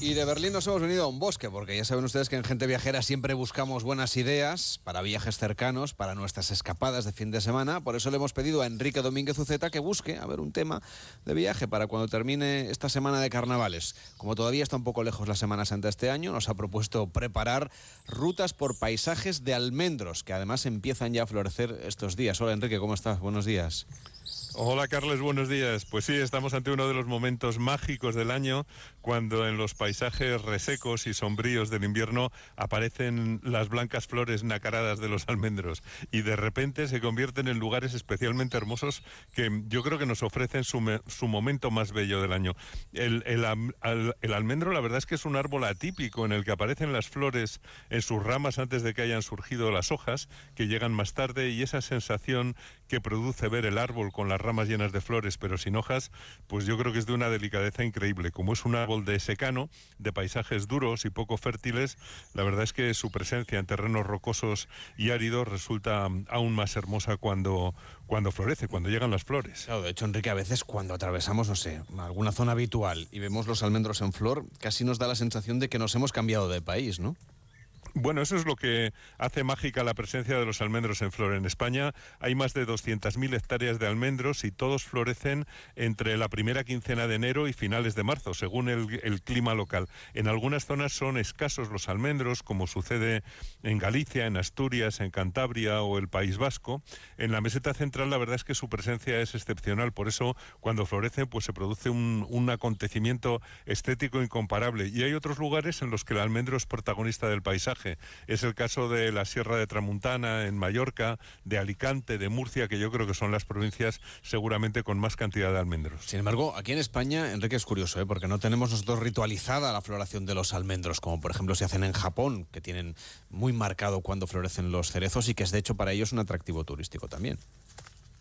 Y de Berlín nos hemos venido a un bosque, porque ya saben ustedes que en Gente Viajera siempre buscamos buenas ideas para viajes cercanos, para nuestras escapadas de fin de semana. Por eso le hemos pedido a Enrique Domínguez Uceta que busque, a ver, un tema de viaje para cuando termine esta semana de carnavales. Como todavía está un poco lejos la Semana Santa este año, nos ha propuesto preparar rutas por paisajes de almendros, que además empiezan ya a florecer estos días. Hola Enrique, ¿cómo estás? Buenos días. Hola Carles, buenos días. Pues sí, estamos ante uno de los momentos mágicos del año cuando en los paisajes resecos y sombríos del invierno aparecen las blancas flores nacaradas de los almendros y de repente se convierten en lugares especialmente hermosos que yo creo que nos ofrecen su, momento más bello del año. El, el almendro la verdad es que es un árbol atípico en el que aparecen las flores en sus ramas antes de que hayan surgido las hojas que llegan más tarde y esa sensación que produce ver el árbol con las ramas llenas de flores pero sin hojas, pues yo creo que es de una delicadeza increíble. Como es un árbol de secano, de paisajes duros y poco fértiles, la verdad es que su presencia en terrenos rocosos y áridos resulta aún más hermosa cuando, cuando florece, cuando llegan las flores. Claro, de hecho, Enrique, a veces cuando atravesamos, no sé, alguna zona habitual y vemos los almendros en flor, casi nos da la sensación de que nos hemos cambiado de país, ¿no? Bueno, eso es lo que hace mágica la presencia de los almendros en flor. En España hay más de 200.000 hectáreas de almendros y todos florecen entre la primera quincena de enero y finales de marzo, según el, clima local. En algunas zonas son escasos los almendros, como sucede en Galicia, en Asturias, en Cantabria o el País Vasco. En la meseta central la verdad es que su presencia es excepcional, por eso cuando florecen pues se produce un, un acontecimiento estético incomparable. Y hay otros lugares en los que el almendro es protagonista del paisaje es el caso de la Sierra de Tramuntana, en Mallorca, de Alicante, de Murcia, que yo creo que son las provincias seguramente con más cantidad de almendros. Sin embargo, aquí en España, Enrique, es curioso, ¿eh? porque no tenemos nosotros ritualizada la floración de los almendros, como por ejemplo se hacen en Japón, que tienen muy marcado cuando florecen los cerezos y que es de hecho para ellos un atractivo turístico también.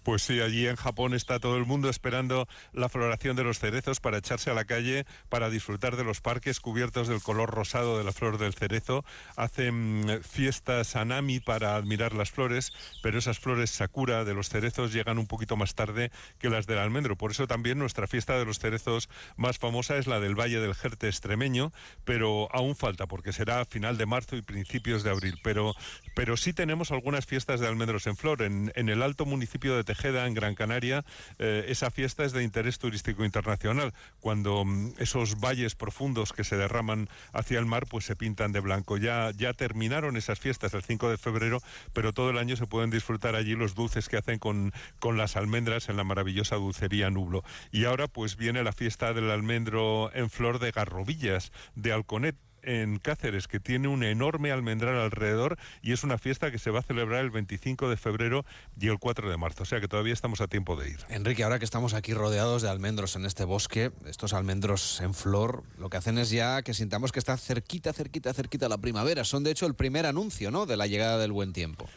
Pues sí, allí en Japón está todo el mundo esperando la floración de los cerezos para echarse a la calle, para disfrutar de los parques cubiertos del color rosado de la flor del cerezo. Hacen mm, fiestas anami para admirar las flores, pero esas flores sakura de los cerezos llegan un poquito más tarde que las del almendro. Por eso también nuestra fiesta de los cerezos más famosa es la del Valle del Jerte extremeño, pero aún falta porque será a final de marzo y principios de abril. Pero, pero sí tenemos algunas fiestas de almendros en flor. En, en el alto municipio de en Gran Canaria, eh, esa fiesta es de interés turístico internacional. Cuando mm, esos valles profundos que se derraman hacia el mar, pues se pintan de blanco. Ya, ya terminaron esas fiestas el 5 de febrero, pero todo el año se pueden disfrutar allí los dulces que hacen con, con las almendras en la maravillosa dulcería Nublo. Y ahora pues viene la fiesta del almendro en flor de Garrobillas, de Alconet en Cáceres, que tiene un enorme almendral alrededor y es una fiesta que se va a celebrar el 25 de febrero y el 4 de marzo. O sea que todavía estamos a tiempo de ir. Enrique, ahora que estamos aquí rodeados de almendros en este bosque, estos almendros en flor, lo que hacen es ya que sintamos que está cerquita, cerquita, cerquita la primavera. Son de hecho el primer anuncio, ¿no? De la llegada del buen tiempo.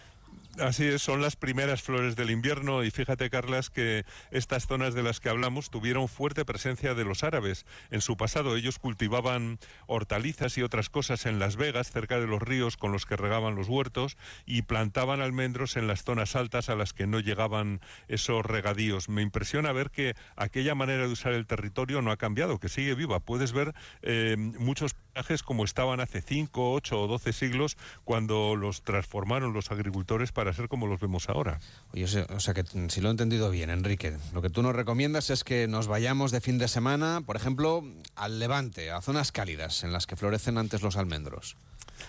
Así es, son las primeras flores del invierno y fíjate, Carlas, que estas zonas de las que hablamos tuvieron fuerte presencia de los árabes. En su pasado ellos cultivaban hortalizas y otras cosas en Las Vegas, cerca de los ríos con los que regaban los huertos, y plantaban almendros en las zonas altas a las que no llegaban esos regadíos. Me impresiona ver que aquella manera de usar el territorio no ha cambiado, que sigue viva. Puedes ver eh, muchos como estaban hace 5, 8 o 12 siglos cuando los transformaron los agricultores para ser como los vemos ahora. Oye, o sea que si lo he entendido bien, Enrique, lo que tú nos recomiendas es que nos vayamos de fin de semana, por ejemplo, al Levante, a zonas cálidas en las que florecen antes los almendros.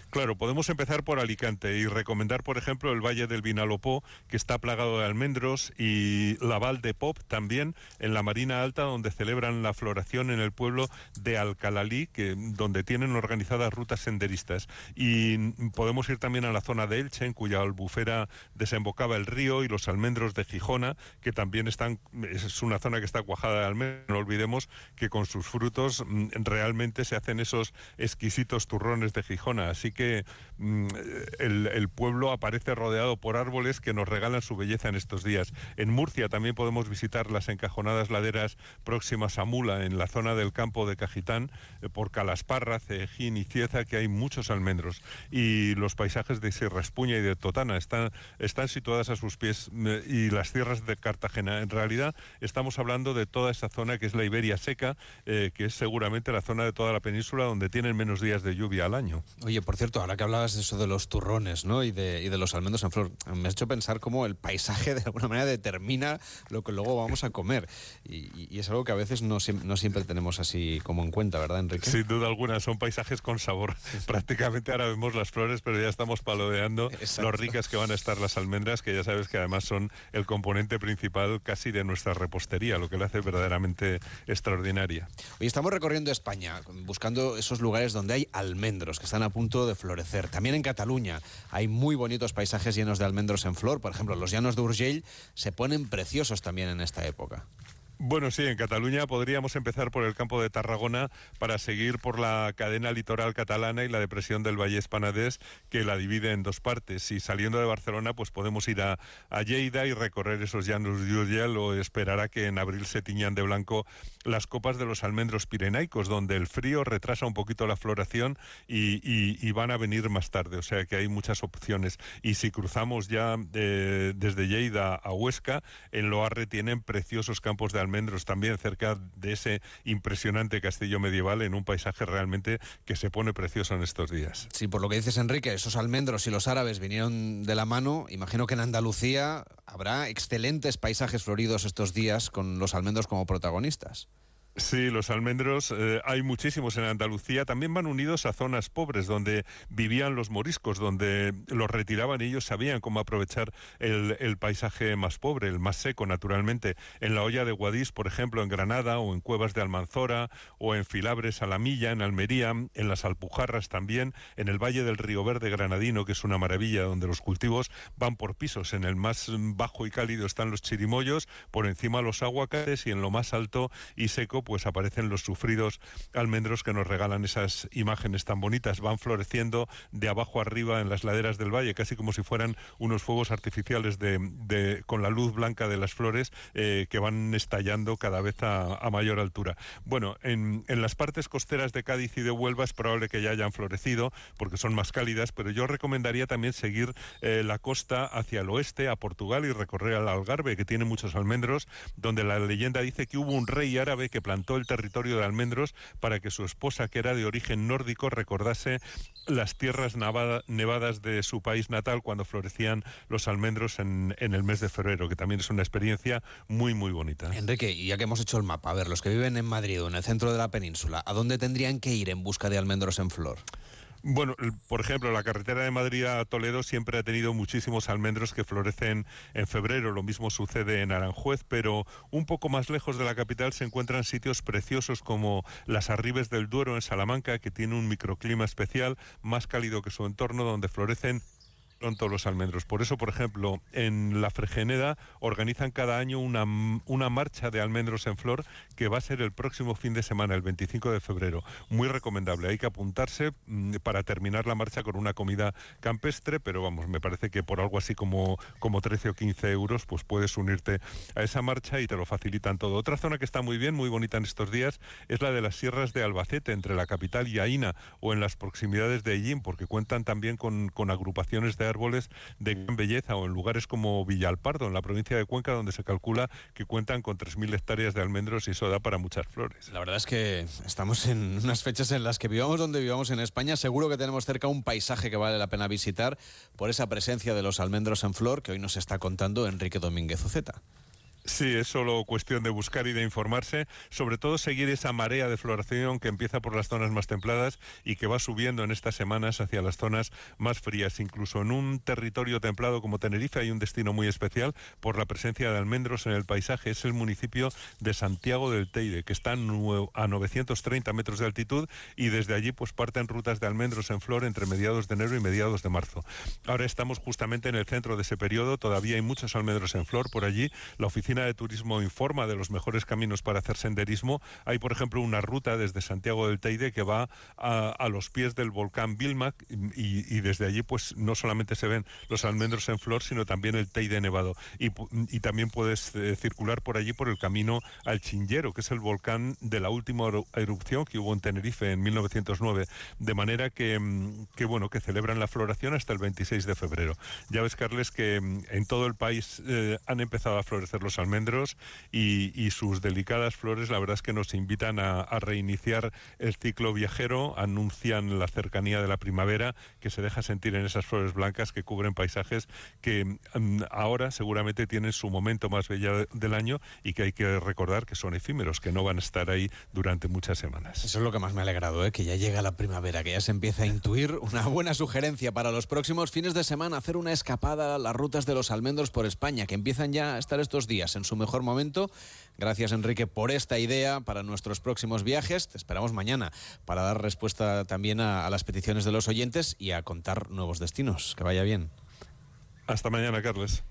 Claro, podemos empezar por Alicante y recomendar, por ejemplo, el Valle del Vinalopó, que está plagado de almendros, y la Val de Pop también, en la Marina Alta, donde celebran la floración en el pueblo de Alcalalí, que, donde tienen organizadas rutas senderistas. Y podemos ir también a la zona de Elche, en cuya albufera desembocaba el río, y los almendros de Gijona, que también están, es una zona que está cuajada de almendros. No olvidemos que con sus frutos mm, realmente se hacen esos exquisitos turrones de Gijona Así que mm, el, pueblo aparece rodeado por árboles que nos regalan su belleza en estos días. En Murcia también podemos visitar las encajonadas laderas próximas a Mula, en la zona del campo de Cajitán, eh, por Calasparra, Cejín y Cieza, que hay muchos almendros. Y los paisajes de Sierra Espuña y de Totana están, están situadas a sus pies eh, y las tierras de Cartagena. En realidad estamos hablando de toda esa zona que es la Iberia seca, eh, que es seguramente la zona de toda la península donde tienen menos días de lluvia al año. Oye, por cierto, ahora que hablabas de eso de los turrones ¿no? y, de, y de los almendros en flor, me has hecho pensar cómo el paisaje de alguna manera determina lo que luego vamos a comer. Y, es algo que a veces no, no, siempre tenemos así como en cuenta, ¿verdad, Enrique? Sin duda alguna, son paisajes con sabor. Prácticamente ahora vemos las flores, pero ya estamos palodeando lo ricas que van a estar las almendras, que ya sabes que además son el componente principal casi de nuestra repostería, lo que le hace verdaderamente extraordinaria. Hoy estamos recorriendo España, buscando esos lugares donde hay almendros que están a punto de florecer. También en Cataluña hay muy bonitos paisajes llenos de almendros en flor. Por ejemplo, los llanos de Urgell se ponen preciosos también en esta época. Bueno, sí, en Cataluña podríamos empezar por el campo de Tarragona para seguir por la cadena litoral catalana y la depresión del Valle Espanadés que la divide en dos partes. Y saliendo de Barcelona, pues podemos ir a, Lleida y recorrer esos llanos de Urgell o esperar a que en abril se tiñan de blanco las copas de los almendros pirenaicos, donde el frío retrasa un poquito la floración y, van a venir más tarde. O sea que hay muchas opciones. Y si cruzamos ya eh, desde Lleida a Huesca, en Loarre tienen preciosos campos de almendros almendros también cerca de ese impresionante castillo medieval en un paisaje realmente que se pone precioso en estos días. Sí, por lo que dices Enrique, esos almendros y los árabes vinieron de la mano. Imagino que en Andalucía habrá excelentes paisajes floridos estos días con los almendros como protagonistas. Sí, los almendros eh, hay muchísimos en Andalucía. También van unidos a zonas pobres donde vivían los moriscos, donde los retiraban y ellos sabían cómo aprovechar el, paisaje más pobre, el más seco, naturalmente. En la olla de Guadix, por ejemplo, en Granada, o en Cuevas de Almanzora, o en Filabres a la Milla, en Almería, en las Alpujarras también, en el Valle del Río Verde Granadino, que es una maravilla, donde los cultivos van por pisos. En el más bajo y cálido están los chirimoyos, por encima los aguacates y en lo más alto y seco pues aparecen los sufridos almendros que nos regalan esas imágenes tan bonitas. Van floreciendo de abajo arriba en las laderas del valle, casi como si fueran unos fuegos artificiales de, con la luz blanca de las flores eh, que van estallando cada vez a, mayor altura. Bueno, en, las partes costeras de Cádiz y de Huelva es probable que ya hayan florecido porque son más cálidas, pero yo recomendaría también seguir eh, la costa hacia el oeste, a Portugal y recorrer al Algarve, que tiene muchos almendros, donde la leyenda dice que hubo un rey árabe que plantó el territorio de almendros para que su esposa, que era de origen nórdico, recordase las tierras nevadas de su país natal cuando florecían los almendros en, en, el mes de febrero, que también es una experiencia muy, muy bonita. Enrique, ya que hemos hecho el mapa, a ver, los que viven en Madrid o en el centro de la península, ¿a dónde tendrían que ir en busca de almendros en flor? Bueno, por ejemplo, la carretera de Madrid a Toledo siempre ha tenido muchísimos almendros que florecen en febrero. Lo mismo sucede en Aranjuez, pero un poco más lejos de la capital se encuentran sitios preciosos como las Arribes del Duero en Salamanca, que tiene un microclima especial, más cálido que su entorno, donde florecen pronto los almendros. Por eso, por ejemplo, en la Fregeneda organizan cada año una, una marcha de almendros en flor que va a ser el próximo fin de semana, el 25 de febrero. Muy recomendable. Hay que apuntarse mm, para terminar la marcha con una comida campestre, pero vamos, me parece que por algo así como, como 13 o 15 euros, pues puedes unirte a esa marcha y te lo facilitan todo. Otra zona que está muy bien, muy bonita en estos días, es la de las sierras de Albacete, entre la capital y Aina, o en las proximidades de Ellín, porque cuentan también con, con agrupaciones de árboles de gran belleza o en lugares como Villalpardo, en la provincia de Cuenca, donde se calcula que cuentan con 3.000 hectáreas de almendros y eso da para muchas flores. La verdad es que estamos en unas fechas en las que vivamos donde vivamos en España. Seguro que tenemos cerca un paisaje que vale la pena visitar por esa presencia de los almendros en flor que hoy nos está contando Enrique Domínguez Uceta. Sí, es solo cuestión de buscar y de informarse, sobre todo seguir esa marea de floración que empieza por las zonas más templadas y que va subiendo en estas semanas hacia las zonas más frías. Incluso en un territorio templado como Tenerife hay un destino muy especial por la presencia de almendros en el paisaje. Es el municipio de Santiago del Teide, que está a 930 metros de altitud y desde allí pues parten rutas de almendros en flor entre mediados de enero y mediados de marzo. Ahora estamos justamente en el centro de ese periodo, todavía hay muchos almendros en flor por allí. La oficina Oficina de Turismo informa de los mejores caminos para hacer senderismo. Hay, por ejemplo, una ruta desde Santiago del Teide que va a, los pies del volcán Vilmac y, desde allí pues no solamente se ven los almendros en flor, sino también el Teide nevado. Y, también puedes eh, circular por allí por el camino al Chinllero, que es el volcán de la última erupción que hubo en Tenerife en 1909. De manera que, mm, que bueno, que celebran la floración hasta el 26 de febrero. Ya ves, Carles, que mm, en todo el país eh, han empezado a florecer los almendros y, sus delicadas flores, la verdad es que nos invitan a, reiniciar el ciclo viajero, anuncian la cercanía de la primavera que se deja sentir en esas flores blancas que cubren paisajes que mm, ahora seguramente tienen su momento más bello del año y que hay que recordar que son efímeros, que no van a estar ahí durante muchas semanas. Eso es lo que más me ha alegrado, ¿eh? que ya llega la primavera, que ya se empieza a intuir una buena sugerencia para los próximos fines de semana, hacer una escapada a las rutas de los almendros por España, que empiezan ya a estar estos días en su mejor momento. Gracias, Enrique, por esta idea para nuestros próximos viajes. Te esperamos mañana para dar respuesta también a, a las peticiones de los oyentes y a contar nuevos destinos. Que vaya bien. Hasta mañana, Carles.